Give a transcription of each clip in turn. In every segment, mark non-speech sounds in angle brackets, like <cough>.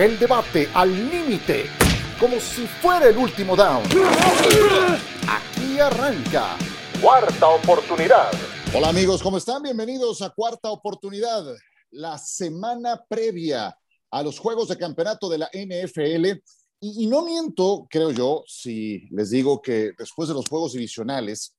El debate al límite, como si fuera el último down. Aquí arranca. Cuarta oportunidad. Hola amigos, ¿cómo están? Bienvenidos a Cuarta Oportunidad, la semana previa a los Juegos de Campeonato de la NFL. Y, y no miento, creo yo, si les digo que después de los Juegos Divisionales,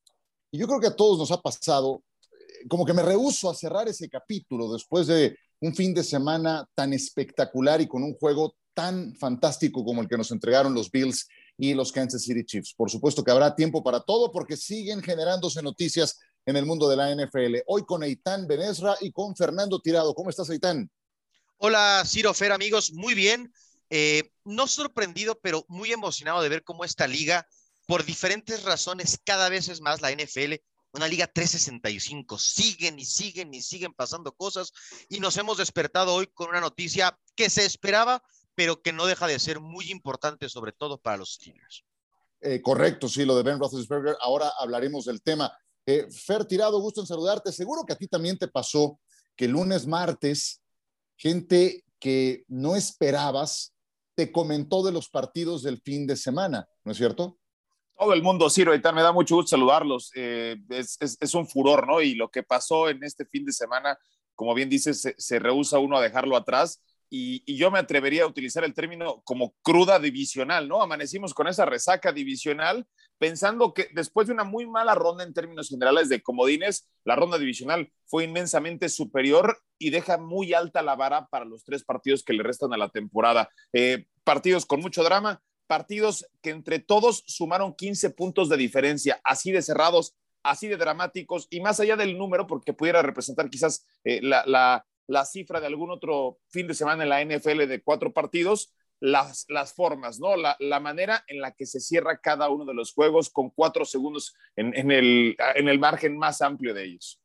y yo creo que a todos nos ha pasado, eh, como que me rehuso a cerrar ese capítulo después de un fin de semana tan espectacular y con un juego tan fantástico como el que nos entregaron los Bills y los Kansas City Chiefs. Por supuesto que habrá tiempo para todo porque siguen generándose noticias en el mundo de la NFL. Hoy con Eitan Benesra y con Fernando Tirado. ¿Cómo estás, Eitan? Hola, Ciro Fer, amigos. Muy bien. Eh, no sorprendido, pero muy emocionado de ver cómo esta liga, por diferentes razones, cada vez es más la NFL una liga 365. Siguen y siguen y siguen pasando cosas y nos hemos despertado hoy con una noticia que se esperaba, pero que no deja de ser muy importante, sobre todo para los Steelers. Eh, correcto, sí, lo de Ben Roethlisberger. Ahora hablaremos del tema. Eh, Fer Tirado, gusto en saludarte. Seguro que a ti también te pasó que lunes, martes, gente que no esperabas te comentó de los partidos del fin de semana, ¿no es cierto? Todo el mundo, Ciro, tal, me da mucho gusto saludarlos. Eh, es, un furor, ¿no? Y lo que pasó en este fin de semana, como bien dices, se, se rehúsa uno a dejarlo atrás. Y, y, yo me atrevería a utilizar el término como cruda divisional, ¿no? Amanecimos con esa resaca divisional, pensando que después de una muy mala ronda en términos generales de comodines, la ronda divisional fue inmensamente superior y deja muy alta la vara para los tres partidos que le restan a la temporada. Eh, partidos con mucho drama, partidos que entre todos sumaron 15 puntos de diferencia, así de cerrados, así de dramáticos y más allá del número, porque pudiera representar quizás eh, la, la, la, cifra de algún otro fin de semana en la NFL de cuatro partidos, las, las formas, ¿no? La, la, manera en la que se cierra cada uno de los juegos con cuatro segundos en, en, el, en el margen más amplio de ellos.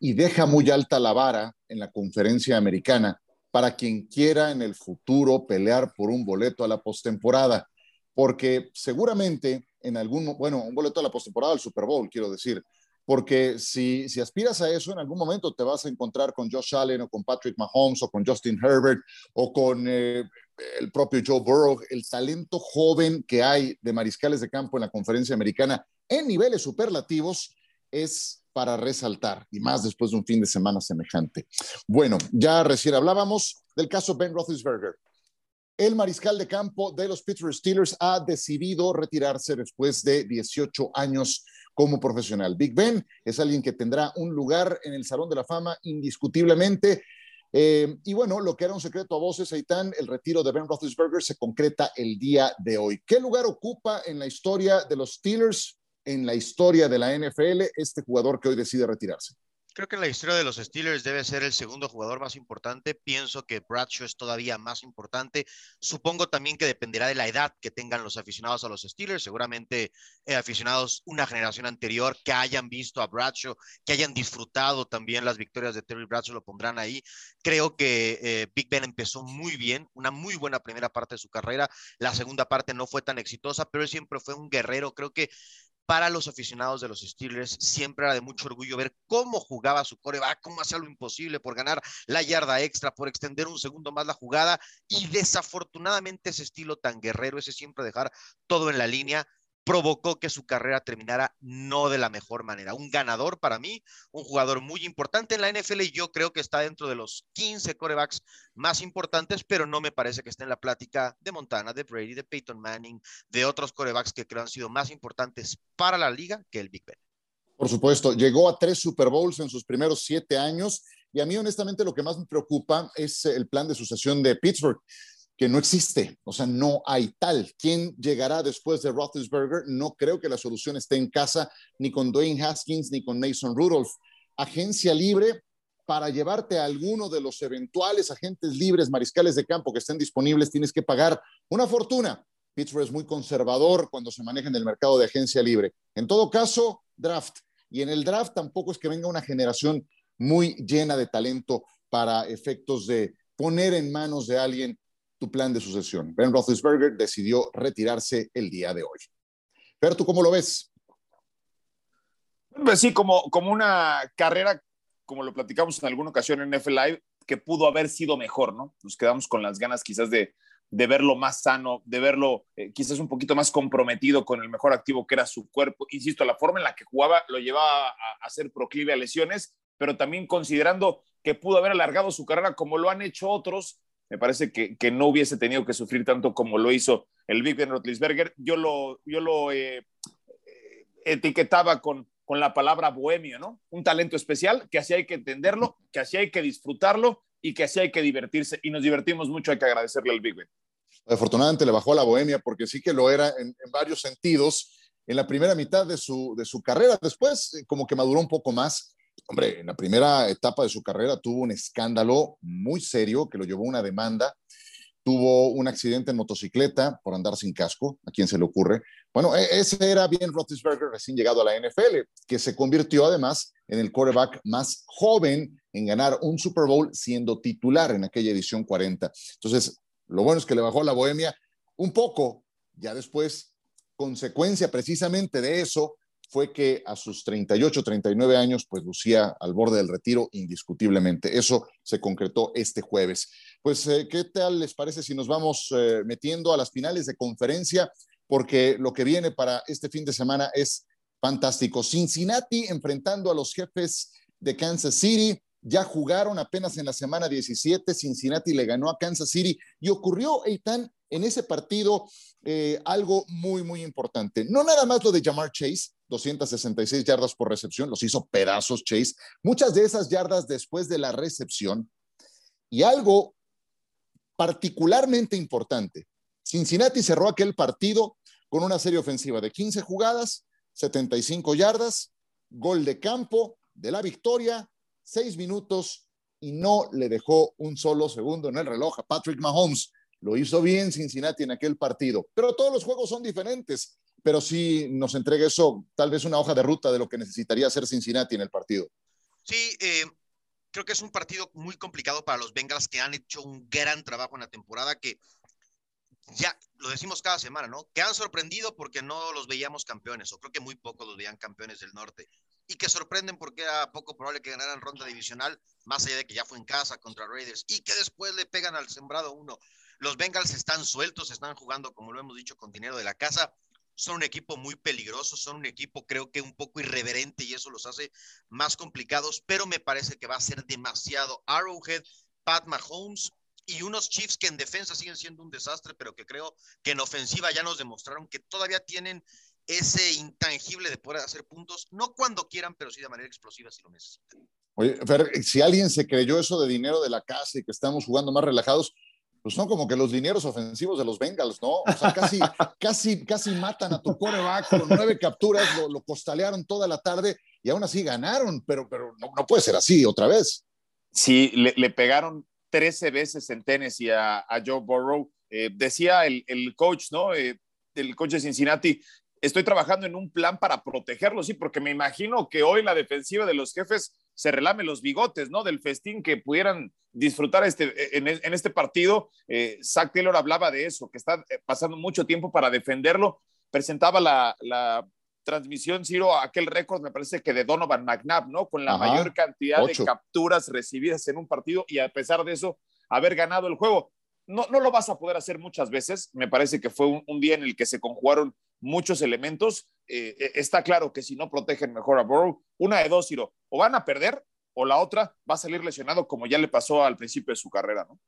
Y deja muy alta la vara en la conferencia americana para quien quiera en el futuro pelear por un boleto a la postemporada porque seguramente en algún, bueno, un boleto a la postemporada del Super Bowl, quiero decir, porque si, si aspiras a eso, en algún momento te vas a encontrar con Josh Allen o con Patrick Mahomes o con Justin Herbert o con eh, el propio Joe Burrow, el talento joven que hay de mariscales de campo en la conferencia americana en niveles superlativos es para resaltar, y más después de un fin de semana semejante. Bueno, ya recién hablábamos del caso Ben Roethlisberger. El mariscal de campo de los Pittsburgh Steelers ha decidido retirarse después de 18 años como profesional. Big Ben es alguien que tendrá un lugar en el Salón de la Fama indiscutiblemente. Eh, y bueno, lo que era un secreto a voces, Aitán, el retiro de Ben Roethlisberger se concreta el día de hoy. ¿Qué lugar ocupa en la historia de los Steelers, en la historia de la NFL, este jugador que hoy decide retirarse? Creo que en la historia de los Steelers debe ser el segundo jugador más importante. Pienso que Bradshaw es todavía más importante. Supongo también que dependerá de la edad que tengan los aficionados a los Steelers. Seguramente eh, aficionados una generación anterior que hayan visto a Bradshaw, que hayan disfrutado también las victorias de Terry Bradshaw, lo pondrán ahí. Creo que eh, Big Ben empezó muy bien, una muy buena primera parte de su carrera. La segunda parte no fue tan exitosa, pero él siempre fue un guerrero. Creo que para los aficionados de los Steelers siempre era de mucho orgullo ver cómo jugaba su coreback, cómo hacía lo imposible por ganar la yarda extra, por extender un segundo más la jugada y desafortunadamente ese estilo tan guerrero, ese siempre dejar todo en la línea, provocó que su carrera terminara no de la mejor manera. Un ganador para mí, un jugador muy importante en la NFL y yo creo que está dentro de los 15 corebacks más importantes, pero no me parece que esté en la plática de Montana, de Brady, de Peyton Manning, de otros corebacks que creo han sido más importantes para la liga que el Big Ben. Por supuesto, llegó a tres Super Bowls en sus primeros siete años y a mí honestamente lo que más me preocupa es el plan de sucesión de Pittsburgh que no existe, o sea, no hay tal. ¿Quién llegará después de Roethlisberger? No creo que la solución esté en casa ni con Dwayne Haskins ni con Mason Rudolph. Agencia libre para llevarte a alguno de los eventuales agentes libres, mariscales de campo que estén disponibles, tienes que pagar una fortuna. Pittsburgh es muy conservador cuando se maneja en el mercado de agencia libre. En todo caso, draft. Y en el draft tampoco es que venga una generación muy llena de talento para efectos de poner en manos de alguien plan de sucesión. Ben Roethlisberger decidió retirarse el día de hoy. Pero tú cómo lo ves? Pues sí, como, como una carrera, como lo platicamos en alguna ocasión en NFL Live, que pudo haber sido mejor, ¿no? Nos quedamos con las ganas quizás de, de verlo más sano, de verlo eh, quizás un poquito más comprometido con el mejor activo que era su cuerpo. Insisto, la forma en la que jugaba lo llevaba a, a ser proclive a lesiones, pero también considerando que pudo haber alargado su carrera como lo han hecho otros, me parece que, que no hubiese tenido que sufrir tanto como lo hizo el Big Ben Roethlisberger. Yo lo, yo lo eh, etiquetaba con, con la palabra bohemio, ¿no? Un talento especial que así hay que entenderlo, que así hay que disfrutarlo y que así hay que divertirse. Y nos divertimos mucho, hay que agradecerle al Big Ben. Afortunadamente le bajó a la bohemia porque sí que lo era en, en varios sentidos en la primera mitad de su, de su carrera. Después, como que maduró un poco más hombre, en la primera etapa de su carrera tuvo un escándalo muy serio que lo llevó a una demanda. Tuvo un accidente en motocicleta por andar sin casco, a quien se le ocurre. Bueno, e, ese era bien Roethlisberger recién llegado a la NFL, que se convirtió además en el quarterback más joven en ganar un Super Bowl siendo titular en aquella edición 40. Entonces, lo bueno es que le bajó la bohemia un poco. Ya después, consecuencia precisamente de eso, fue que a sus 38, 39 años, pues lucía al borde del retiro indiscutiblemente. Eso se concretó este jueves. Pues, eh, ¿qué tal les parece si nos vamos eh, metiendo a las finales de conferencia? Porque lo que viene para este fin de semana es fantástico. Cincinnati enfrentando a los jefes de Kansas City. Ya jugaron apenas en la semana 17. Cincinnati le ganó a Kansas City y ocurrió, Eitan, en ese partido eh, algo muy, muy importante. No nada más lo de Jamar Chase, 266 yardas por recepción, los hizo pedazos Chase, muchas de esas yardas después de la recepción. Y algo particularmente importante, Cincinnati cerró aquel partido con una serie ofensiva de 15 jugadas, 75 yardas, gol de campo de la victoria, 6 minutos y no le dejó un solo segundo en el reloj a Patrick Mahomes. Lo hizo bien Cincinnati en aquel partido, pero todos los juegos son diferentes pero sí nos entrega eso, tal vez una hoja de ruta de lo que necesitaría hacer Cincinnati en el partido. Sí, eh, creo que es un partido muy complicado para los Bengals que han hecho un gran trabajo en la temporada que ya lo decimos cada semana, ¿no? Que han sorprendido porque no los veíamos campeones, o creo que muy pocos los veían campeones del norte, y que sorprenden porque era poco probable que ganaran ronda divisional, más allá de que ya fue en casa contra Raiders, y que después le pegan al sembrado uno. Los Bengals están sueltos, están jugando, como lo hemos dicho, con dinero de la casa, son un equipo muy peligroso, son un equipo creo que un poco irreverente y eso los hace más complicados, pero me parece que va a ser demasiado Arrowhead, Pat Mahomes y unos Chiefs que en defensa siguen siendo un desastre, pero que creo que en ofensiva ya nos demostraron que todavía tienen ese intangible de poder hacer puntos, no cuando quieran, pero sí de manera explosiva si lo necesitan. Oye, Fer, si alguien se creyó eso de dinero de la casa y que estamos jugando más relajados, pues son como que los dineros ofensivos de los Bengals, ¿no? O sea, casi, <laughs> casi, casi matan a tu coreback con nueve capturas, lo, costalearon toda la tarde y aún así ganaron, pero, pero no, no puede ser así otra vez. Sí, le, le pegaron 13 veces en Tennessee a, a Joe Burrow. Eh, decía el, el, coach, ¿no? Eh, el coach de Cincinnati, estoy trabajando en un plan para protegerlo, sí, porque me imagino que hoy la defensiva de los jefes se relame los bigotes, ¿no? Del festín que pudieran disfrutar este, en, en este partido. Eh, Zach Taylor hablaba de eso, que está eh, pasando mucho tiempo para defenderlo. Presentaba la, la transmisión, Ciro, aquel récord, me parece que de Donovan McNabb, ¿no? Con la Ajá, mayor cantidad ocho. de capturas recibidas en un partido y a pesar de eso, haber ganado el juego. No, no lo vas a poder hacer muchas veces. Me parece que fue un, un día en el que se conjugaron muchos elementos. Eh, eh, está claro que si no protegen mejor a Burrow, una de dos, Ciro, o van a perder o la otra va a salir lesionado como ya le pasó al principio de su carrera, ¿no?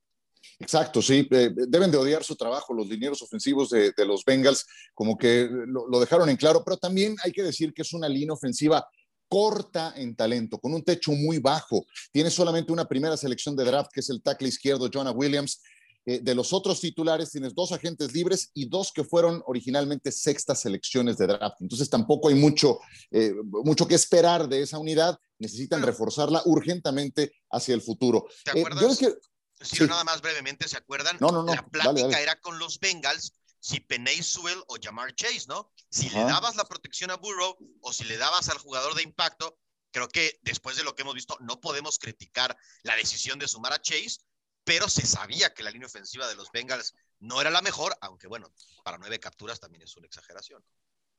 Exacto, sí. Eh, deben de odiar su trabajo los dineros ofensivos de, de los Bengals, como que lo, lo, dejaron en claro, pero también hay que decir que es una línea ofensiva corta en talento, con un techo muy bajo. Tiene solamente una primera selección de draft, que es el tackle izquierdo, Jonah Williams, eh, de los otros titulares tienes dos agentes libres y dos que fueron originalmente sextas selecciones de draft. Entonces tampoco hay mucho, eh, mucho que esperar de esa unidad. Necesitan reforzarla urgentemente hacia el futuro. ¿Te acuerdas? Eh, yo si sí. nada más brevemente, ¿se acuerdan? No, no, no. La plática dale, dale. era con los Bengals si Penay Sewell o Jamar Chase, ¿no? Si Ajá. le dabas la protección a Burrow o si le dabas al jugador de impacto, creo que después de lo que hemos visto, no podemos criticar la decisión de sumar a Chase, pero se sabía que la línea ofensiva de los Bengals no era la mejor, aunque bueno, para nueve capturas también es una exageración.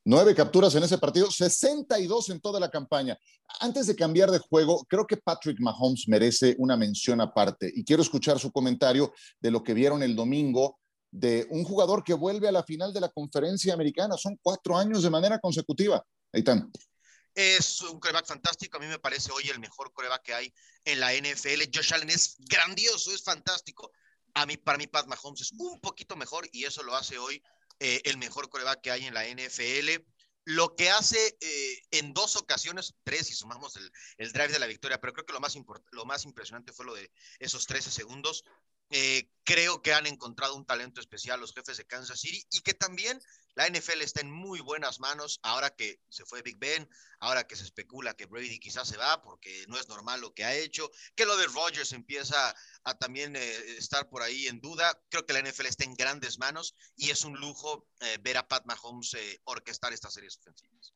Nueve capturas en ese partido, 62 en toda la campaña. Antes de cambiar de juego, creo que Patrick Mahomes merece una mención aparte y quiero escuchar su comentario de lo que vieron el domingo de un jugador que vuelve a la final de la conferencia americana. Son cuatro años de manera consecutiva. Están. Es un coreback fantástico. A mí me parece hoy el mejor coreback que hay en la NFL. Josh Allen es grandioso, es fantástico. A mí, para mí, Pat Mahomes es un poquito mejor y eso lo hace hoy eh, el mejor coreback que hay en la NFL. Lo que hace eh, en dos ocasiones, tres, y sumamos el, el, drive de la victoria, pero creo que lo más, lo más impresionante fue lo de esos 13 segundos. Eh, creo que han encontrado un talento especial los jefes de Kansas City y que también la NFL está en muy buenas manos ahora que se fue Big Ben, ahora que se especula que Brady quizás se va porque no es normal lo que ha hecho, que lo de Rodgers empieza a también eh, estar por ahí en duda. Creo que la NFL está en grandes manos y es un lujo eh, ver a Pat Mahomes orquestar estas series ofensivas.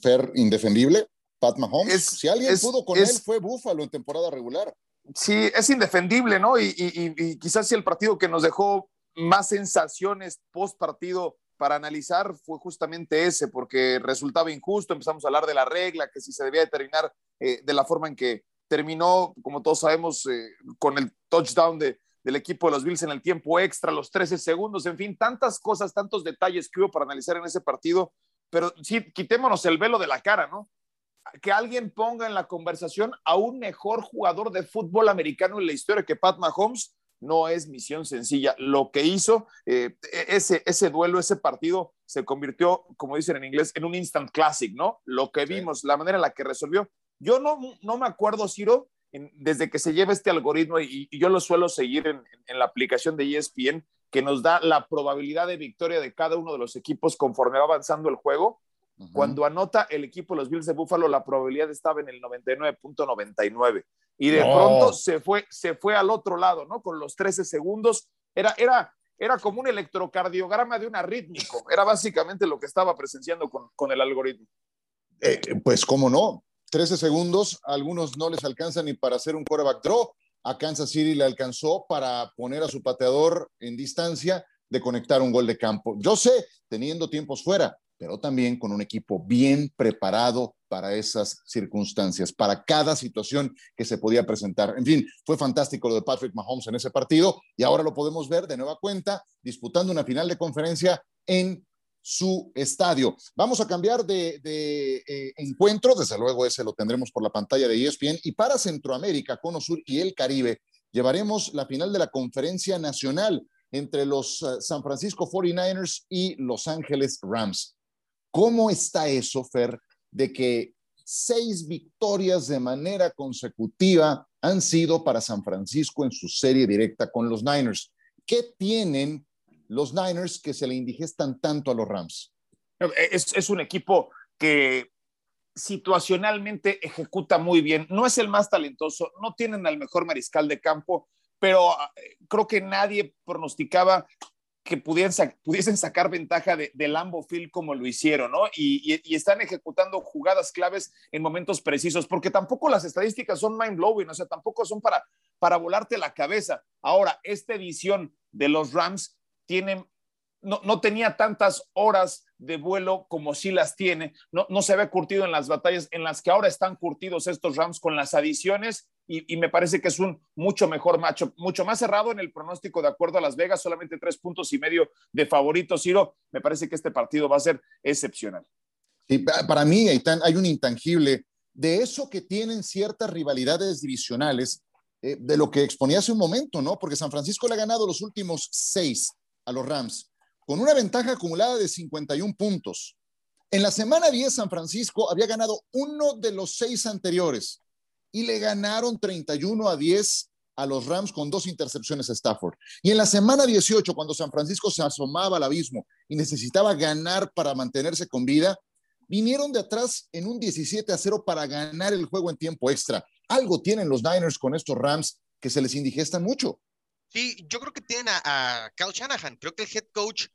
Fer, indefendible, Pat Mahomes. si alguien pudo con él fue Buffalo en temporada regular. Sí, es indefendible, ¿no? Y, quizás si el partido que nos dejó más sensaciones post partido para analizar fue justamente ese, porque resultaba injusto, empezamos a hablar de la regla, que si se debía determinar eh, de la forma en que terminó, como todos sabemos, eh, con el touchdown de, del equipo de los Bills en el tiempo extra, los 13 segundos, en fin, tantas cosas, tantos detalles que hubo para analizar en ese partido, pero sí, quitémonos el velo de la cara, ¿no? Que alguien ponga en la conversación a un mejor jugador de fútbol americano en la historia que Pat Mahomes, no es misión sencilla. Lo que hizo, eh, ese, ese duelo, ese partido, se convirtió, como dicen en inglés, en un instant classic, ¿no? Lo que vimos, la manera en la que resolvió. Yo no, no me acuerdo, Ciro, desde que se lleva este algoritmo, y, yo lo suelo seguir en, en, la aplicación de ESPN, que nos da la probabilidad de victoria de cada uno de los equipos conforme va avanzando el juego. Cuando anota el equipo los Bills de Buffalo, la probabilidad estaba en el 99.99. Y de pronto se fue, se fue al otro lado, ¿no? Con los 13 segundos. Era, era, era como un electrocardiograma de un arrítmico. Era básicamente lo que estaba presenciando con, con el algoritmo. Eh, pues, ¿cómo no? 13 segundos, algunos no les alcanzan ni para hacer un quarterback draw. A Kansas City le alcanzó para poner a su pateador en distancia de conectar un gol de campo. Yo sé, teniendo tiempos fuera, pero también con un equipo bien preparado para esas circunstancias, para cada situación que se podía presentar. En fin, fue fantástico lo de Patrick Mahomes en ese partido y ahora lo podemos ver de nueva cuenta disputando una final de conferencia en su estadio. Vamos a cambiar de, eh, encuentro, desde luego ese lo tendremos por la pantalla de ESPN, y para Centroamérica, Cono Sur y el Caribe, llevaremos la final de la conferencia nacional entre los eh, San Francisco 49ers y Los Ángeles Rams. ¿Cómo está eso, Fer, de que seis victorias de manera consecutiva han sido para San Francisco en su serie directa con los Niners? ¿Qué tienen los Niners que se le indigestan tanto a los Rams? Es, un equipo que situacionalmente ejecuta muy bien. No es el más talentoso, no tienen al mejor mariscal de campo, pero ah, creo que nadie pronosticaba que pudiesen sacar ventaja de, de, Field como lo hicieron, ¿no? Y, están ejecutando jugadas claves en momentos precisos, porque tampoco las estadísticas son mind blowing, o sea, tampoco son para, volarte la cabeza. Ahora, esta edición de los Rams tiene, no, tenía tantas horas de vuelo como sí las tiene, no, no se había curtido en las batallas en las que ahora están curtidos estos Rams con las adiciones y, me parece que es un mucho mejor macho, mucho más cerrado en el pronóstico de acuerdo a Las Vegas, solamente tres puntos y medio de favorito, Ciro, me parece que este partido va a ser excepcional. Sí, para mí hay un intangible de eso que tienen ciertas rivalidades divisionales, eh, de lo que exponía hace un momento, ¿no? Porque San Francisco le ha ganado los últimos seis a los Rams, con una ventaja acumulada de 51 puntos. En la semana 10, San Francisco había ganado uno de los seis anteriores y le ganaron 31 a 10 a los Rams con dos intercepciones a Stafford. Y en la semana 18, cuando San Francisco se asomaba al abismo y necesitaba ganar para mantenerse con vida, vinieron de atrás en un 17 a 0 para ganar el juego en tiempo extra. Algo tienen los Niners con estos Rams que se les indigestan mucho. Sí, yo creo que tienen a, a Kyle Shanahan. Creo que el head coach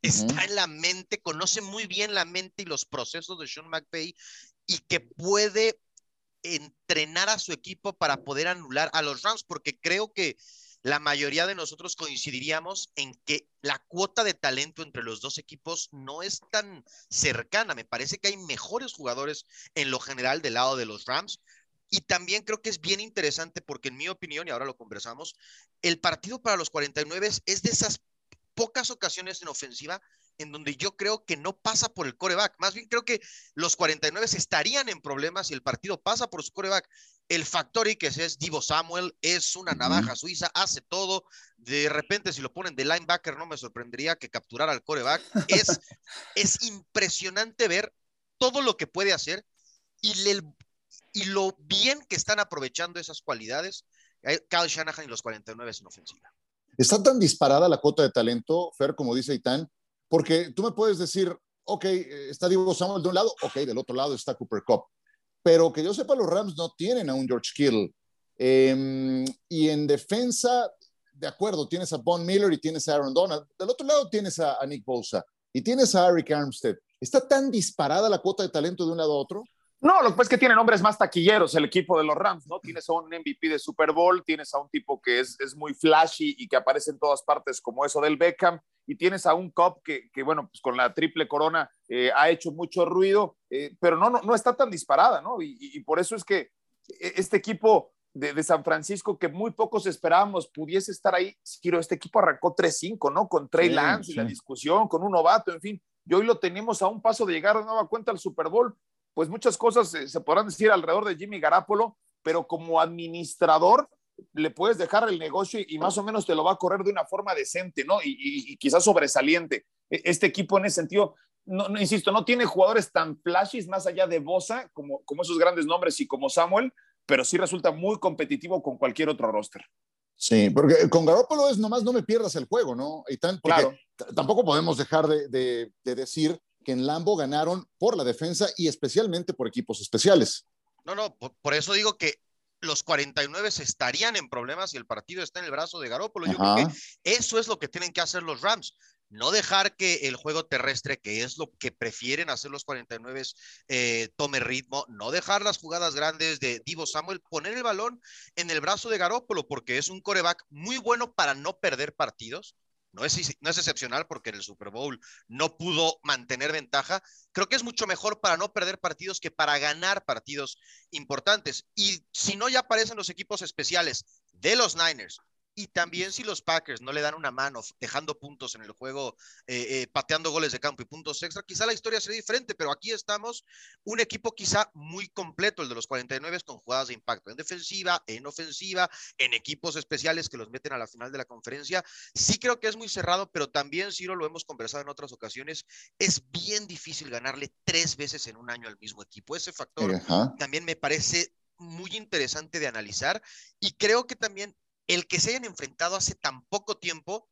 está en la mente, conoce muy bien la mente y los procesos de Sean McVay y que puede entrenar a su equipo para poder anular a los Rams, porque creo que la mayoría de nosotros coincidiríamos en que la cuota de talento entre los dos equipos no es tan cercana. Me parece que hay mejores jugadores en lo general del lado de los Rams. Y también creo que es bien interesante porque en mi opinión, y ahora lo conversamos, el partido para los 49 es de esas pocas ocasiones en ofensiva en donde yo creo que no pasa por el coreback. Más bien creo que los 49 estarían en problemas si el partido pasa por su coreback. El factor y que es Divo Samuel, es una navaja suiza, hace todo. De repente, si lo ponen de linebacker, no me sorprendería que capturara al coreback. Es, <laughs> es impresionante ver todo lo que puede hacer y, y lo bien que están aprovechando esas cualidades eh, Kyle Shanahan y los 49 en ofensiva. Está tan disparada la cuota de talento, Fer, como dice Itán, porque tú me puedes decir, ok, está Diego Samuel de un lado, ok, del otro lado está Cooper Cup, pero que yo sepa, los Rams no tienen a un George Kittle. Em, y en defensa, de acuerdo, tienes a Von Miller y tienes a Aaron Donald. Del otro lado tienes a, a Nick Bosa y tienes a Eric Armstead. ¿Está tan disparada la cuota de talento de un lado a otro? No, lo que pasa es que tiene nombres más taquilleros el equipo de los Rams, ¿no? Tienes a un MVP de Super Bowl, tienes a un tipo que es, es muy flashy y que aparece en todas partes como eso del Beckham, y tienes a un Cop que, que bueno, pues con la triple corona eh, ha hecho mucho ruido, eh, pero no, no, no, está tan disparada, ¿no? Y, y, por eso es que este equipo de, de, San Francisco, que muy pocos esperábamos pudiese estar ahí, Giro, este equipo arrancó 3-5, ¿no? Con Trey sí, Lance sí. y la discusión, con un novato, en fin, y hoy lo tenemos a un paso de llegar de nueva cuenta al Super Bowl pues muchas cosas eh, se podrán decir alrededor de Jimmy Garapolo, pero como administrador le puedes dejar el negocio y, y, más o menos te lo va a correr de una forma decente, ¿no? Y, y, y quizás sobresaliente. E, este equipo en ese sentido, no, no, insisto, no tiene jugadores tan flashes más allá de Bosa, como, como esos grandes nombres y como Samuel, pero sí resulta muy competitivo con cualquier otro roster. Sí, porque con Garoppolo es nomás no me pierdas el juego, ¿no? Y tan, claro. Tampoco podemos dejar de, de, de decir que en Lambo ganaron por la defensa y especialmente por equipos especiales. No, no, por, por eso digo que los 49 estarían en problemas si el partido está en el brazo de Garópolo. Yo Ajá. creo que eso es lo que tienen que hacer los Rams. No dejar que el juego terrestre, que es lo que prefieren hacer los 49, eh, tome ritmo. No dejar las jugadas grandes de Divo Samuel. Poner el balón en el brazo de Garópolo, porque es un coreback muy bueno para no perder partidos. No es, excepcional porque en el Super Bowl no pudo mantener ventaja. Creo que es mucho mejor para no perder partidos que para ganar partidos importantes. Y si no, ya aparecen los equipos especiales de los Niners, y también si los Packers no le dan una mano dejando puntos en el juego, eh, eh, pateando goles de campo y puntos extra, quizá la historia sería diferente, pero aquí estamos un equipo quizá muy completo, el de los 49 con jugadas de impacto en defensiva, en ofensiva, en equipos especiales que los meten a la final de la conferencia. Sí creo que es muy cerrado, pero también, Ciro, lo hemos conversado en otras ocasiones, es bien difícil ganarle tres veces en un año al mismo equipo. Ese factor Ajá. también me parece muy interesante de analizar y creo que también el que se hayan enfrentado hace tan poco tiempo,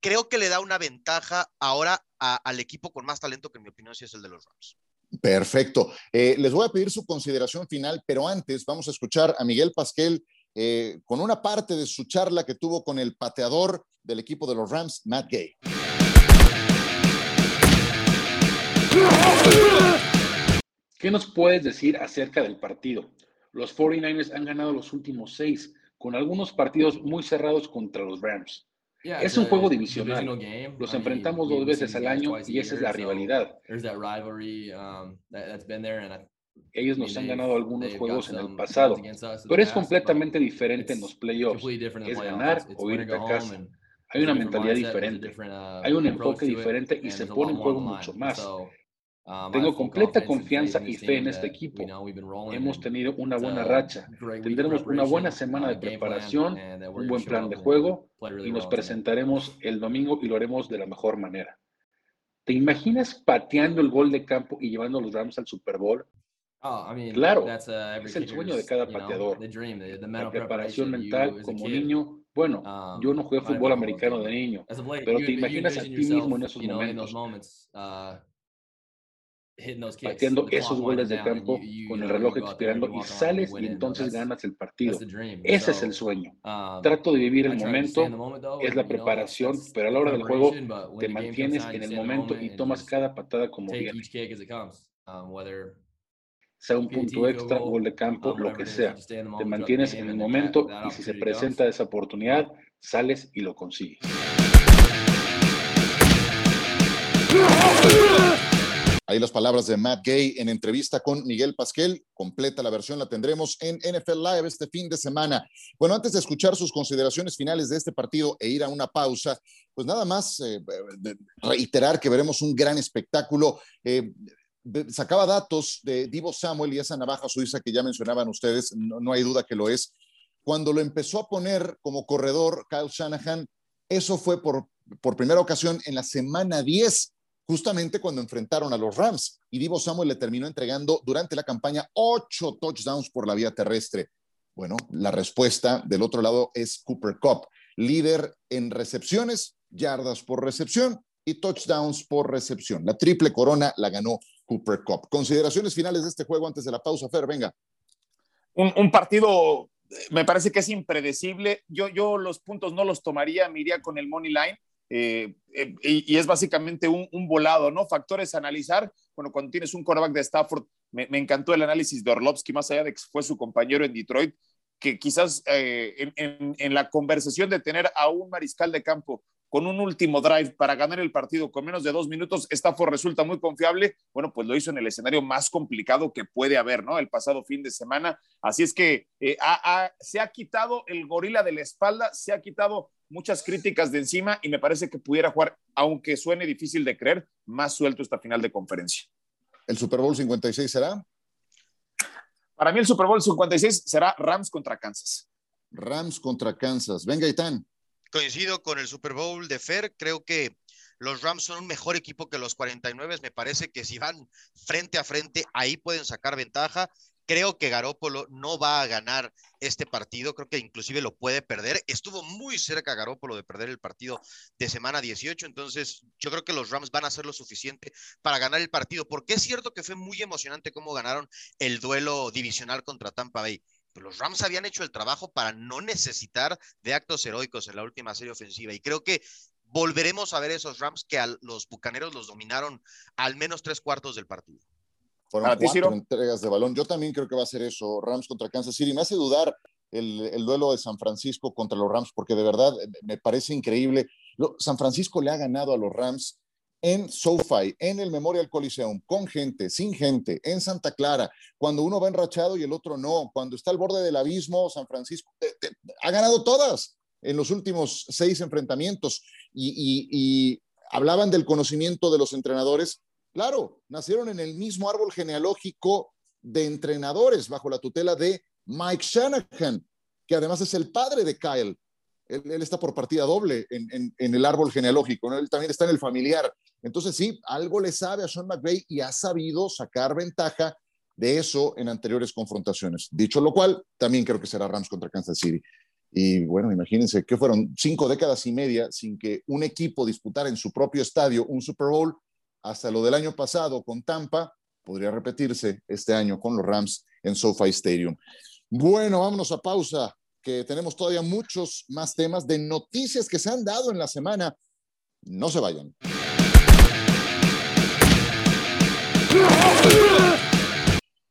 creo que le da una ventaja ahora a, al equipo con más talento, que en mi opinión sí es el de los Rams. Perfecto. Eh, les voy a pedir su consideración final, pero antes vamos a escuchar a Miguel Pasquel eh, con una parte de su charla que tuvo con el pateador del equipo de los Rams, Matt Gay. ¿Qué nos puedes decir acerca del partido? Los 49ers han ganado los últimos seis con algunos partidos muy cerrados contra los Rams. Yeah, es un juego divisional. Los enfrentamos dos veces al año y esa es la rivalidad. Ellos nos han ganado algunos juegos en el pasado, pero es completamente diferente en los playoffs. Es ganar o irte a casa. Hay una mentalidad diferente, hay un enfoque diferente y se pone en juego mucho más. Um, Tengo completa confianza y fe en este equipo. Hemos tenido una buena uh, racha. Tendremos una buena semana de uh, preparación, un buen plan de juego y nos presentaremos el domingo y lo haremos de la mejor manera. ¿Te imaginas pateando el gol de campo y llevando a los Rams al Super Bowl? Oh, claro, uh, es el sueño de cada pateador. La preparación mental como niño bueno, um, yo no jugué fútbol americano de niño, pero te imaginas a ti mismo en esos momentos pateando esos goles de campo con el reloj expirando y sales y entonces ganas el partido. Ese es el sueño. Um, Trato de vivir el momento, es la preparación, pero a la hora del juego te mantienes en el momento y tomas cada patada como viene. Um, sea un punto extra, gol de campo, um, lo que sea. Te mantienes en el momento y si se presenta esa oportunidad, sales y lo consigues. Ahí las palabras de Matt Gay en entrevista con Miguel Pasquel. Completa la versión la tendremos en NFL Live este fin de semana. Bueno, antes de escuchar sus consideraciones finales de este partido e ir a una pausa, pues nada más eh, reiterar que veremos un gran espectáculo. Eh, sacaba datos de Divo Samuel y esa navaja suiza que ya mencionaban ustedes, no, no hay duda que lo es. Cuando lo empezó a poner como corredor Kyle Shanahan, eso fue por, por primera ocasión en la semana 10 justamente cuando enfrentaron a los Rams. Y Divo Samuel le terminó entregando durante la campaña ocho touchdowns por la vía terrestre. Bueno, la respuesta del otro lado es Cooper Cup, líder en recepciones, yardas por recepción y touchdowns por recepción. La triple corona la ganó Cooper Cup. Consideraciones finales de este juego antes de la pausa, Fer, venga. Un, partido, me parece que es impredecible. Yo, yo los puntos no los tomaría, me iría con el money line. Eh, eh, y, es básicamente un, volado, ¿no? Factores a analizar. Bueno, cuando tienes un quarterback de Stafford, me, encantó el análisis de Orlovsky, más allá de que fue su compañero en Detroit, que quizás eh, en, la conversación de tener a un mariscal de campo con un último drive para ganar el partido con menos de dos minutos, Stafford resulta muy confiable. Bueno, pues lo hizo en el escenario más complicado que puede haber, ¿no? El pasado fin de semana. Así es que se ha quitado el gorila de la espalda, se ha quitado muchas críticas de encima y me parece que pudiera jugar, aunque suene difícil de creer, más suelto esta final de conferencia. ¿El Super Bowl 56 será? Para mí el Super Bowl 56 será Rams contra Kansas. Rams contra Kansas. Venga, Itán. Coincido con el Super Bowl de Fer. Creo que los Rams son un mejor equipo que los 49. Me parece que si van frente a frente, ahí pueden sacar ventaja. Creo que Garópolo no va a ganar este partido, creo que inclusive lo puede perder. Estuvo muy cerca Garópolo de perder el partido de semana 18, entonces yo creo que los Rams van a hacer lo suficiente para ganar el partido, porque es cierto que fue muy emocionante cómo ganaron el duelo divisional contra Tampa Bay. Los Rams habían hecho el trabajo para no necesitar de actos heroicos en la última serie ofensiva y creo que volveremos a ver esos Rams que a los Bucaneros los dominaron al menos tres cuartos del partido. Fueron cuatro entregas de balón. Yo también creo que va a ser eso, Rams contra Kansas City. Me hace dudar el, el, duelo de San Francisco contra los Rams, porque de verdad eh, me parece increíble. San Francisco le ha ganado a los Rams en SoFi, en el Memorial Coliseum, con gente, sin gente, en Santa Clara, cuando uno va enrachado y el otro no, cuando está al borde del abismo, San Francisco ha ganado todas en los últimos seis enfrentamientos y, y hablaban del conocimiento de los entrenadores Claro, nacieron en el mismo árbol genealógico de entrenadores bajo la tutela de Mike Shanahan, que además es el padre de Kyle. Él, está por partida doble en, el árbol genealógico, él también está en el familiar. Entonces sí, algo le sabe a Sean McVay y ha sabido sacar ventaja de eso en anteriores confrontaciones. Dicho lo cual, también creo que será Rams contra Kansas City. Y bueno, imagínense que fueron cinco décadas y media sin que un equipo disputara en su propio estadio un Super Bowl hasta lo del año pasado con Tampa, podría repetirse este año con los Rams en SoFi Stadium. Bueno, vámonos a pausa, que tenemos todavía muchos más temas de noticias que se han dado en la semana. No se vayan.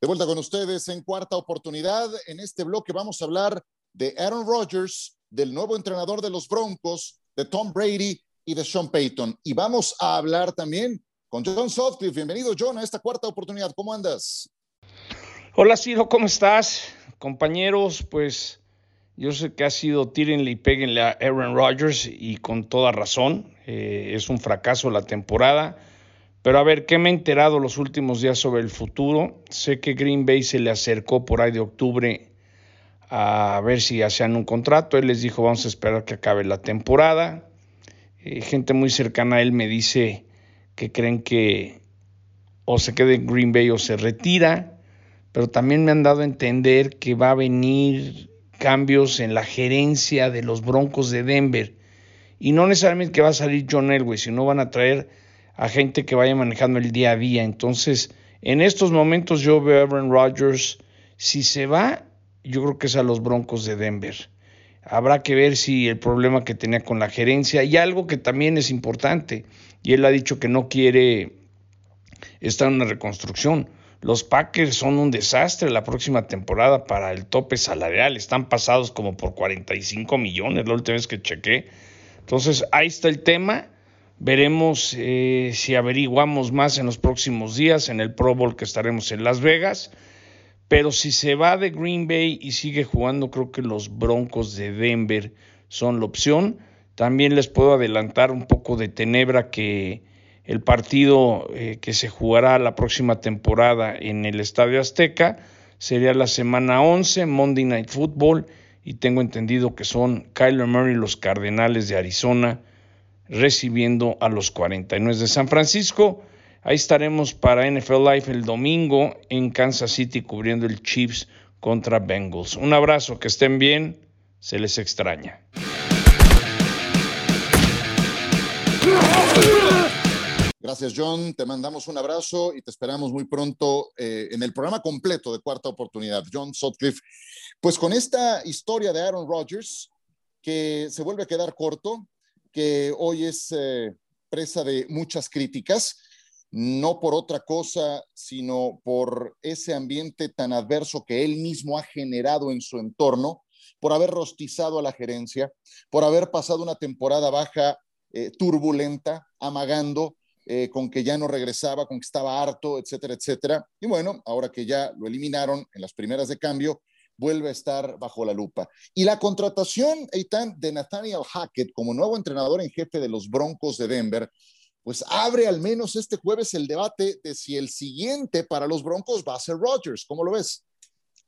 De vuelta con ustedes en cuarta oportunidad. En este bloque vamos a hablar de Aaron Rodgers, del nuevo entrenador de los Broncos, de Tom Brady y de Sean Payton. Y vamos a hablar también con John Sutcliffe. Bienvenido, John, a esta cuarta oportunidad. ¿Cómo andas? Hola, Ciro, ¿cómo estás? Compañeros, pues yo sé que ha sido tírenle y péguenle a Aaron Rodgers y con toda razón. Eh, es un fracaso la temporada. Pero a ver, ¿qué me he enterado los últimos días sobre el futuro? Sé que Green Bay se le acercó por ahí de octubre a ver si hacían un contrato. Él les dijo, vamos a esperar que acabe la temporada. Eh, gente muy cercana a él me dice que creen que o se quede en Green Bay o se retira, pero también me han dado a entender que va a venir cambios en la gerencia de los Broncos de Denver. Y no necesariamente que va a salir John Elway, sino van a traer a gente que vaya manejando el día a día. Entonces, en estos momentos yo veo a Aaron Rodgers, si se va, yo creo que es a los Broncos de Denver. Habrá que ver si el problema que tenía con la gerencia y algo que también es importante, y él ha dicho que no quiere estar en una reconstrucción. Los Packers son un desastre la próxima temporada para el tope salarial. Están pasados como por 45 millones la última vez que chequé. Entonces ahí está el tema. Veremos eh, si averiguamos más en los próximos días en el Pro Bowl que estaremos en Las Vegas. Pero si se va de Green Bay y sigue jugando, creo que los Broncos de Denver son la opción. También les puedo adelantar un poco de tenebra que el partido eh, que se jugará la próxima temporada en el Estadio Azteca sería la semana 11, Monday Night Football, y tengo entendido que son Kyler Murray, los Cardenales de Arizona, recibiendo a los 49 de San Francisco. Ahí estaremos para NFL Live el domingo en Kansas City cubriendo el Chiefs contra Bengals. Un abrazo, que estén bien, se les extraña. Gracias, John. Te mandamos un abrazo y te esperamos muy pronto eh, en el programa completo de Cuarta Oportunidad. John Sutcliffe, pues con esta historia de Aaron Rodgers, que se vuelve a quedar corto, que hoy es eh, presa de muchas críticas, no por otra cosa, sino por ese ambiente tan adverso que él mismo ha generado en su entorno, por haber rostizado a la gerencia, por haber pasado una temporada baja eh, turbulenta, amagando, eh, con que ya no regresaba, con que estaba harto, etcétera, etcétera. Y bueno, ahora que ya lo eliminaron en las primeras de cambio, vuelve a estar bajo la lupa. Y la contratación, Eitan, de Nathaniel Hackett como nuevo entrenador en jefe de los Broncos de Denver, pues abre al menos este jueves el debate de si el siguiente para los Broncos va a ser Rodgers. ¿Cómo lo ves?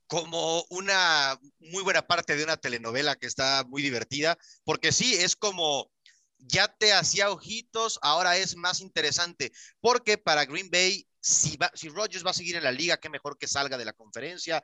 Como una muy buena parte de una telenovela que está muy divertida, porque sí, es como ya te hacía ojitos, ahora es más interesante, porque para Green Bay, si, va, si Rodgers va a seguir en la liga, qué mejor que salga de la conferencia.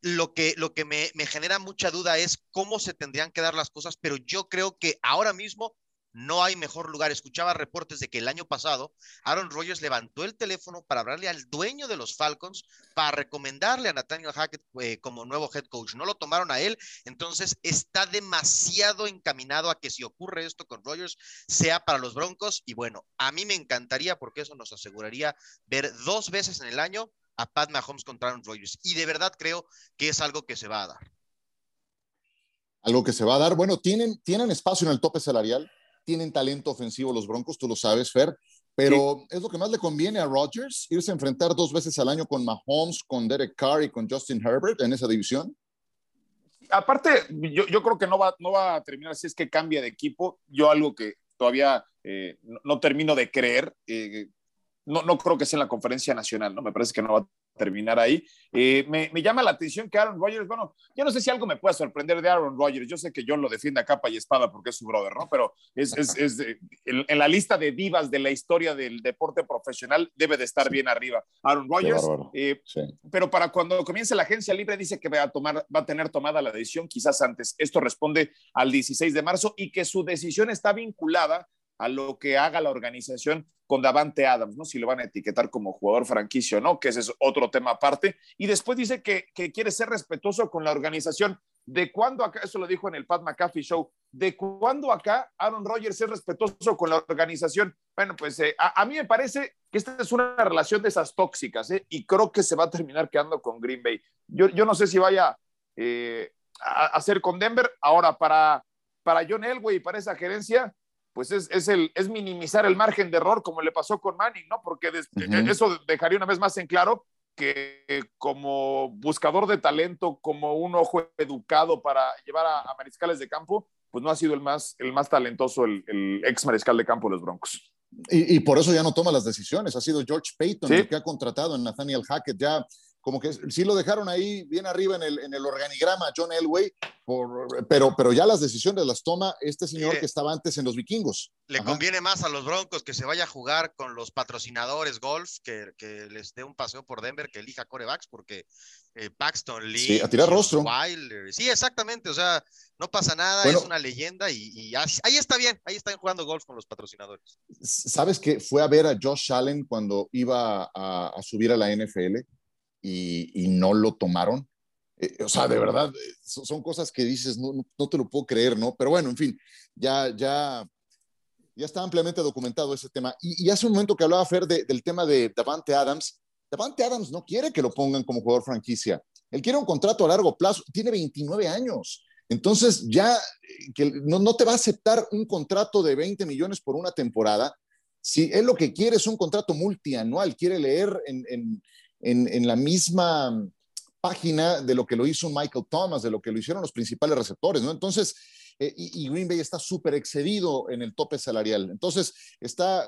Lo que, lo que me, me genera mucha duda es cómo se tendrían que dar las cosas, pero yo creo que ahora mismo no hay mejor lugar. Escuchaba reportes de que el año pasado Aaron Rodgers levantó el teléfono para hablarle al dueño de los Falcons para recomendarle a Nathaniel Hackett eh, como nuevo head coach. No lo tomaron a él, entonces está demasiado encaminado a que si ocurre esto con Rodgers sea para los Broncos. Y bueno, a mí me encantaría porque eso nos aseguraría ver dos veces en el año a Pat Mahomes contra Aaron Rodgers. Y de verdad creo que es algo que se va a dar. Algo que se va a dar. Bueno, tienen, tienen espacio en el tope salarial tienen talento ofensivo los Broncos, tú lo sabes, Fer, pero es lo que más le conviene a Rodgers, irse a enfrentar dos veces al año con Mahomes, con Derek Carr y con Justin Herbert en esa división. Aparte, yo, yo creo que no va, no va a terminar si es que cambia de equipo. Yo algo que todavía eh, no, termino de creer, eh, no, no creo que sea en la conferencia nacional, ¿no? Me parece que no va a terminar ahí. Eh, me, me, llama la atención que Aaron Rodgers, bueno, yo no sé si algo me puede sorprender de Aaron Rodgers. Yo sé que John lo defiende a capa y espada porque es su brother, ¿no? Pero es, es, <laughs> es en, en, la lista de divas de la historia del deporte profesional debe de estar sí. bien arriba. Aaron Rodgers, eh, sí. pero para cuando comience la agencia libre dice que va a, tomar, va a tener tomada la decisión quizás antes. Esto responde al 16 de marzo y que su decisión está vinculada a lo que haga la organización con Davante Adams, ¿no? Si lo van a etiquetar como jugador franquicio no, que ese es otro tema aparte. Y después dice que, quiere ser respetuoso con la organización. ¿De cuándo acá, eso lo dijo en el Pat McAfee Show, de cuándo acá Aaron Rodgers es respetuoso con la organización? Bueno, pues eh, a, mí me parece que esta es una relación de esas tóxicas, ¿eh? Y creo que se va a terminar quedando con Green Bay. Yo, yo no sé si vaya eh, a hacer con Denver. Ahora, para, para John Elway y para esa gerencia, pues es, es, el, es minimizar el margen de error como le pasó con Manning, ¿no? Porque uh -huh. eso dejaría una vez más en claro que como buscador de talento, como un ojo educado para llevar a, a mariscales de campo, pues no ha sido el más, el más talentoso el, el ex mariscal de campo de los Broncos. Y, y, por eso ya no toma las decisiones. Ha sido George Payton ¿Sí? el que ha contratado en Nathaniel Hackett. Ya como que sí lo dejaron ahí bien arriba en el, en el organigrama, John Elway, por, pero, pero ya las decisiones las toma este señor que estaba antes en los vikingos. Le Ajá. conviene más a los Broncos que se vaya a jugar con los patrocinadores golf, que, que les dé un paseo por Denver, que elija corebacks, porque eh, Paxton Lee, sí, a tirar rostro. Wilder, sí, exactamente, o sea, no pasa nada, bueno, es una leyenda y, y, ahí está bien, ahí están jugando golf con los patrocinadores. ¿Sabes que fue a ver a Josh Allen cuando iba a, a subir a la NFL? Y, y no lo tomaron. Eh, o sea, de verdad, son cosas que dices, no, no, no, te lo puedo creer, ¿no? Pero bueno, en fin, ya, ya, ya está ampliamente documentado ese tema. Y, y hace un momento que hablaba Fer de, del tema de Davante Adams, Davante Adams no quiere que lo pongan como jugador franquicia. Él quiere un contrato a largo plazo, tiene 29 años. Entonces ya eh, que no, no te va a aceptar un contrato de 20 millones por una temporada Si él lo que quiere es un contrato multianual, quiere leer en, en, en, la misma página de lo que lo hizo Michael Thomas, de lo que lo hicieron los principales receptores, ¿no? Entonces, eh, y, Green Bay está súper excedido en el tope salarial. Entonces, está,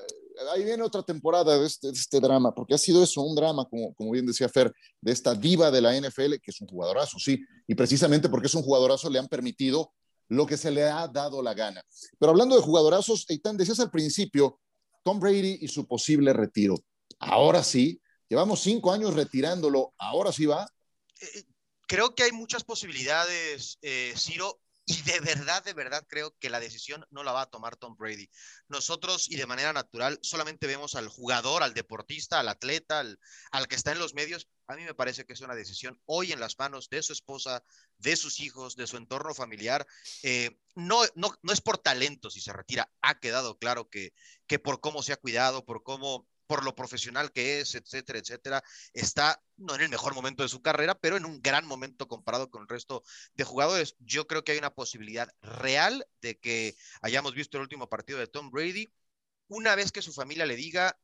ahí viene otra temporada de este, este, drama, porque ha sido eso, un drama, como, como bien decía Fer, de esta diva de la NFL, que es un jugadorazo, sí, y precisamente porque es un jugadorazo le han permitido lo que se le ha dado la gana. Pero hablando de jugadorazos, Eitan, decías al principio, Tom Brady y su posible retiro. Ahora sí, llevamos cinco años retirándolo, ahora sí va. Eh, creo que hay muchas posibilidades, eh, Ciro, y de verdad, de verdad creo que la decisión no la va a tomar Tom Brady. Nosotros y de manera natural solamente vemos al jugador, al deportista, al atleta, al, que está en los medios. A mí me parece que es una decisión hoy en las manos de su esposa, de sus hijos, de su entorno familiar. Eh, no, no, no es por talento si se retira. Ha quedado claro que, que por cómo se ha cuidado, por cómo por lo profesional que es, etcétera, etcétera, está no en el mejor momento de su carrera, pero en un gran momento comparado con el resto de jugadores. Yo creo que hay una posibilidad real de que hayamos visto el último partido de Tom Brady. Una vez que su familia le diga,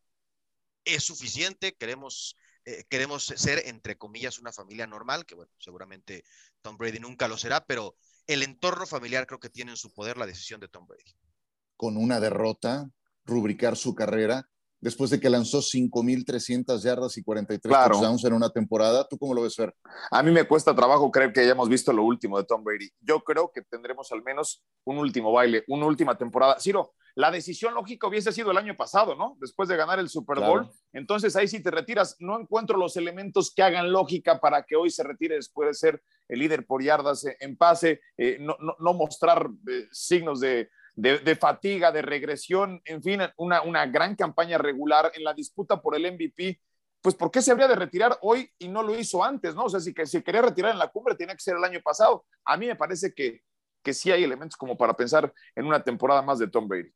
es suficiente, queremos, eh, queremos ser, entre comillas, una familia normal, que bueno, seguramente Tom Brady nunca lo será, pero el entorno familiar creo que tiene en su poder la decisión de Tom Brady. Con una derrota, rubricar su carrera después de que lanzó 5.300 yardas y 43 claro. touchdowns en una temporada. ¿Tú cómo lo ves, Fer? A mí me cuesta trabajo creer que hayamos visto lo último de Tom Brady. Yo creo que tendremos al menos un último baile, una última temporada. Ciro, la decisión lógica hubiese sido el año pasado, ¿no? Después de ganar el Super Bowl. Entonces ahí si te retiras. No encuentro los elementos que hagan lógica para que hoy se retire después de ser el líder por yardas en pase, eh, no, no, mostrar eh, signos de de, fatiga, de regresión, en fin, una, una gran campaña regular en la disputa por el MVP, pues ¿por qué se habría de retirar hoy y no lo hizo antes? ¿no? O sea, si, si quería retirar en la cumbre, tenía que ser el año pasado. A mí me parece que, que sí hay elementos como para pensar en una temporada más de Tom Brady.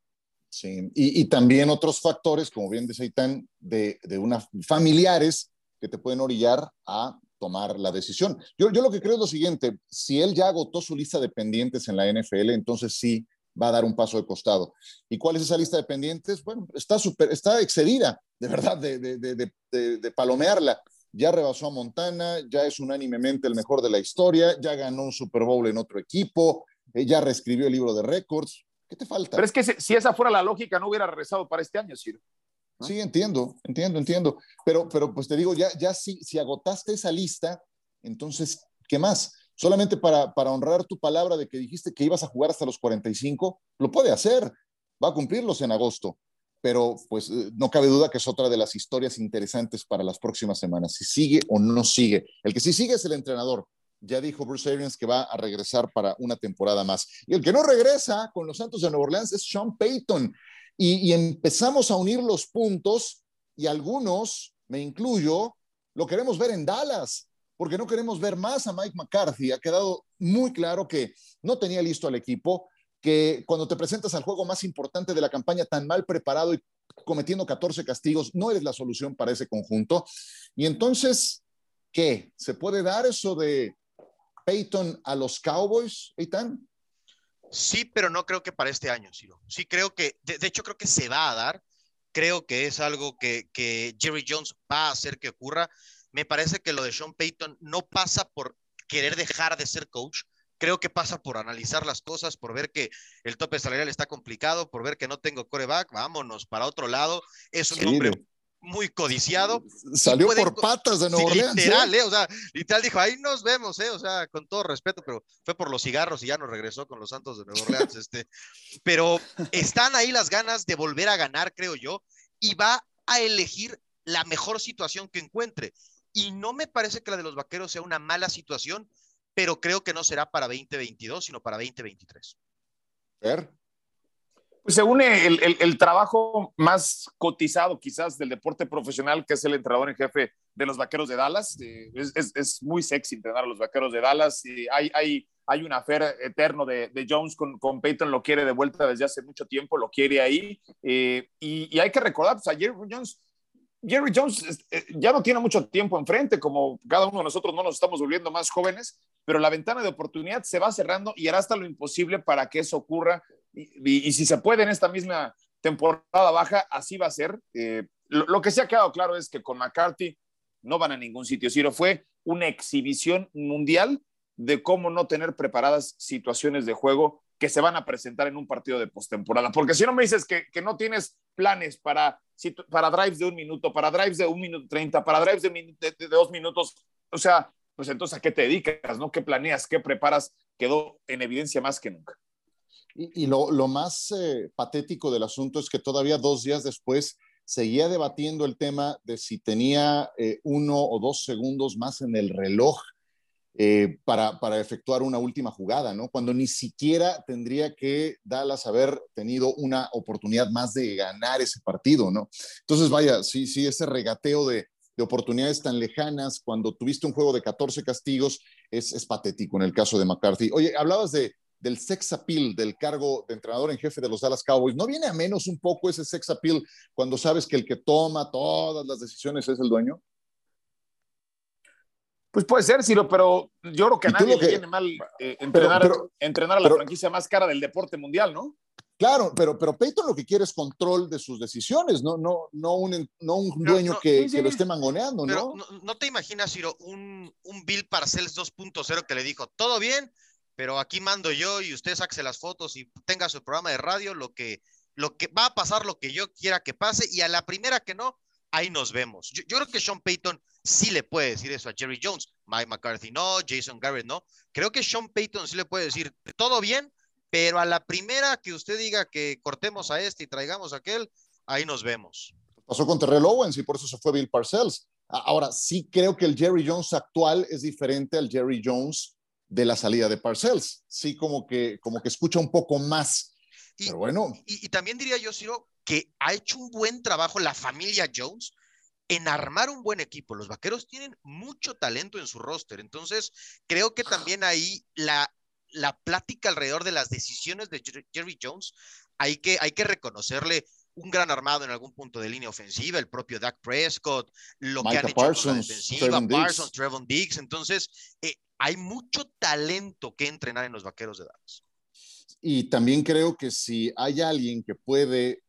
Sí, y, también otros factores, como bien dice Aitan, de, de unas familiares que te pueden orillar a tomar la decisión. Yo, yo lo que creo es lo siguiente, si él ya agotó su lista de pendientes en la NFL, entonces sí va a dar un paso de costado. ¿Y cuál es esa lista de pendientes? Bueno, está, super, está excedida, de verdad, de, de, de, de, palomearla. Ya rebasó a Montana, ya es unánimemente el mejor de la historia, ya ganó un Super Bowl en otro equipo, eh, ya reescribió el libro de récords. ¿Qué te falta? Pero es que si, esa fuera la lógica, no hubiera regresado para este año, Ciro. Sí, entiendo, entiendo, entiendo. Pero, pero pues te digo, ya, ya si, si agotaste esa lista, entonces, ¿qué más? Solamente para, honrar tu palabra de que dijiste que ibas a jugar hasta los 45, lo puede hacer, va a cumplirlos en agosto, pero pues eh, no cabe duda que es otra de las historias interesantes para las próximas semanas, si sigue o no sigue. El que sí sigue es el entrenador. Ya dijo Bruce Arians que va a regresar para una temporada más. Y el que no regresa con los Santos de Nueva Orleans es Sean Payton. Y empezamos a unir los puntos y algunos, me incluyo, lo queremos ver en Dallas porque no queremos ver más a Mike McCarthy. Ha quedado muy claro que no tenía listo al equipo, que cuando te presentas al juego más importante de la campaña tan mal preparado y cometiendo 14 castigos, no eres la solución para ese conjunto. Y entonces, ¿qué? ¿Se puede dar eso de Peyton a los Cowboys, Eitan? Sí, pero no creo que para este año, Ciro. Sí creo que, de, hecho creo que se va a dar. Creo que es algo que, que Jerry Jones va a hacer que ocurra me parece que lo de Sean Payton no pasa por querer dejar de ser coach, creo que pasa por analizar las cosas, por ver que el tope salarial está complicado, por ver que no tengo coreback, vámonos para otro lado. Es un hombre muy codiciado. Salió por patas de Nuevo Orleans. ¿eh? Literal, ¿eh? O sea, literal dijo, ahí nos vemos, ¿eh? O sea, con todo respeto, pero fue por los cigarros y ya nos regresó con los Santos de Nueva Orleans. <laughs> este. Pero están ahí las ganas de volver a ganar, creo yo, y va a elegir la mejor situación que encuentre y no me parece que la de los vaqueros sea una mala situación, pero creo que no será para 2022, sino para 2023. Ver. Pues se une el, trabajo más cotizado quizás del deporte profesional, que es el entrenador en jefe de los Vaqueros de Dallas. Eh, es, muy sexy entrenar a los Vaqueros de Dallas. Y hay, hay, hay un afer eterno de, Jones con, con, Peyton, lo quiere de vuelta desde hace mucho tiempo, lo quiere ahí. Eh, y, hay que recordar, pues ayer Jones Jerry Jones eh, ya no tiene mucho tiempo enfrente, como cada uno de nosotros no nos estamos volviendo más jóvenes, pero la ventana de oportunidad se va cerrando y hará hasta lo imposible para que eso ocurra. Y, si se puede en esta misma temporada baja, así va a ser. Eh, lo, que se ha quedado claro es que con McCarthy no van a ningún sitio. Ciro, fue una exhibición mundial de cómo no tener preparadas situaciones de juego que se van a presentar en un partido de postemporada. Porque si no me dices que, no tienes planes para, para drives de un minuto, para drives de un minuto treinta, para drives de, de, dos minutos, o sea, pues entonces a qué te dedicas, ¿no? ¿Qué planeas? ¿Qué preparas? Quedó en evidencia más que nunca. Y, lo, lo, más eh, patético del asunto es que todavía dos días después seguía debatiendo el tema de si tenía eh, uno o dos segundos más en el reloj eh, para, para, efectuar una última jugada, ¿no? Cuando ni siquiera tendría que Dallas haber tenido una oportunidad más de ganar ese partido, ¿no? Entonces, vaya, sí, sí, ese regateo de, de oportunidades tan lejanas, cuando tuviste un juego de 14 castigos, es, es patético en el caso de McCarthy. Oye, hablabas de, del sex appeal del cargo de entrenador en jefe de los Dallas Cowboys. ¿No viene a menos un poco ese sex appeal cuando sabes que el que toma todas las decisiones es el dueño? Pues puede ser, Ciro, pero yo creo que a nadie le viene mal eh, entrenar, entrenar, a la franquicia más cara del deporte mundial, ¿no? Claro, pero, pero Peyton lo que quiere es control de sus decisiones, no, no, no, un, no un dueño que, lo esté mangoneando, ¿no? ¿no? te imaginas, Ciro, un, un Bill Parcells 2.0 que le dijo, todo bien, pero aquí mando yo y usted saque las fotos y tenga su programa de radio, lo que, lo que va a pasar, lo que yo quiera que pase, y a la primera que no, ahí nos vemos. Yo, creo que Sean Payton sí le puede decir eso a Jerry Jones, Mike McCarthy no, Jason Garrett no. Creo que Sean Payton sí le puede decir todo bien, pero a la primera que usted diga que cortemos a este y traigamos a aquel, ahí nos vemos. Pasó con Terrell Owens y por eso se fue Bill Parcells. Ahora, sí creo que el Jerry Jones actual es diferente al Jerry Jones de la salida de Parcells. Sí, como que, como que escucha un poco más. Y, Pero bueno. Y, también diría yo, Ciro, que ha hecho un buen trabajo la familia Jones en armar un buen equipo. Los vaqueros tienen mucho talento en su roster. Entonces, creo que también ahí la, la plática alrededor de las decisiones de Jerry Jones, hay que, hay que reconocerle un gran armado en algún punto de línea ofensiva, el propio Dak Prescott, lo que han hecho Parsons, defensiva, Parsons, Trevon Diggs. Entonces, eh, hay mucho talento que entrenar en los vaqueros de Dallas. Y también creo que si hay alguien que puede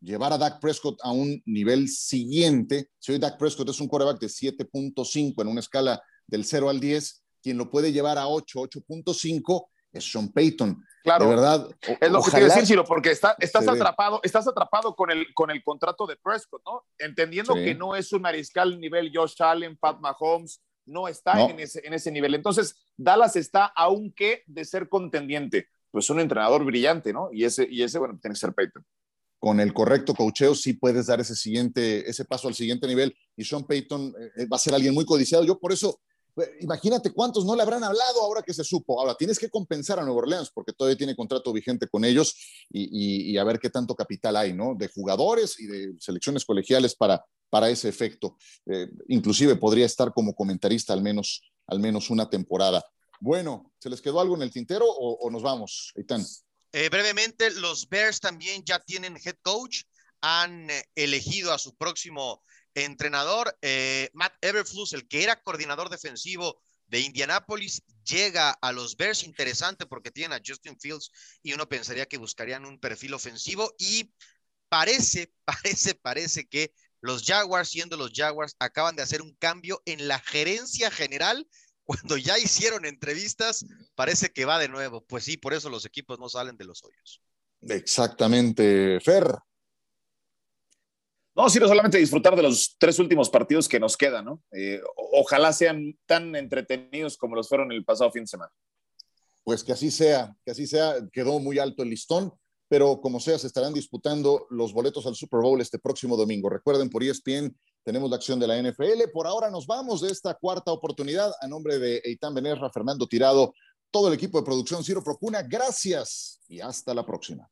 llevar a Dak Prescott a un nivel siguiente, si hoy Dak Prescott es un quarterback de 7.5 en una escala del 0 al 10, quien lo puede llevar a 8, 8.5 es Sean Payton. Claro, de verdad. Es lo que quiero decir, Ciro, porque estás atrapado, estás atrapado con el, con el contrato de Prescott, ¿no? Entendiendo que no es un mariscal nivel Josh Allen, Pat Mahomes, no está En, ese, en ese nivel. Entonces, Dallas está, aunque de ser contendiente, pues un entrenador brillante, ¿no? Y ese, y ese bueno, tiene que ser Peyton. Con el correcto cocheo sí puedes dar ese siguiente, ese paso al siguiente nivel. Y Sean Payton eh, va a ser alguien muy codiciado. Yo por eso eh, imagínate cuántos no le habrán hablado ahora que se supo. Ahora tienes que compensar a Nueva Orleans porque todavía tiene contrato vigente con ellos y, y, a ver qué tanto capital hay, ¿no? De jugadores y de selecciones colegiales para, para ese efecto. Eh, inclusive podría estar como comentarista al menos, al menos una temporada. Bueno, ¿se les quedó algo en el tintero o, nos vamos, Eitan? Eh, brevemente, los Bears también ya tienen head coach, han eh, elegido a su próximo entrenador, Matt Everflus, el que era coordinador defensivo de Indianapolis, llega a los Bears, interesante porque tienen a Justin Fields y uno pensaría que buscarían un perfil ofensivo y parece, <laughs> parece, parece que los Jaguars, siendo los Jaguars, acaban de hacer un cambio en la gerencia general. Cuando ya hicieron entrevistas, parece que va de nuevo. Pues sí, por eso los equipos no salen de los hoyos. Exactamente, Fer. No, sino solamente disfrutar de los tres últimos partidos que nos quedan, ¿no? Eh, ojalá sean tan entretenidos como los fueron el pasado fin de semana. Pues que así sea, que así sea. Quedó muy alto el listón pero como sea, se estarán disputando los boletos al Super Bowl este próximo domingo. Recuerden, por ESPN tenemos la acción de la NFL. Por ahora nos vamos de esta cuarta oportunidad a nombre de Eitan Benerra, Fernando Tirado, todo el equipo de producción Ciro Procuna. Gracias y hasta la próxima.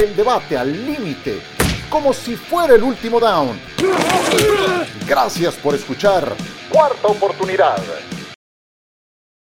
El debate al límite, como si fuera el último down. Gracias por escuchar. Cuarta oportunidad.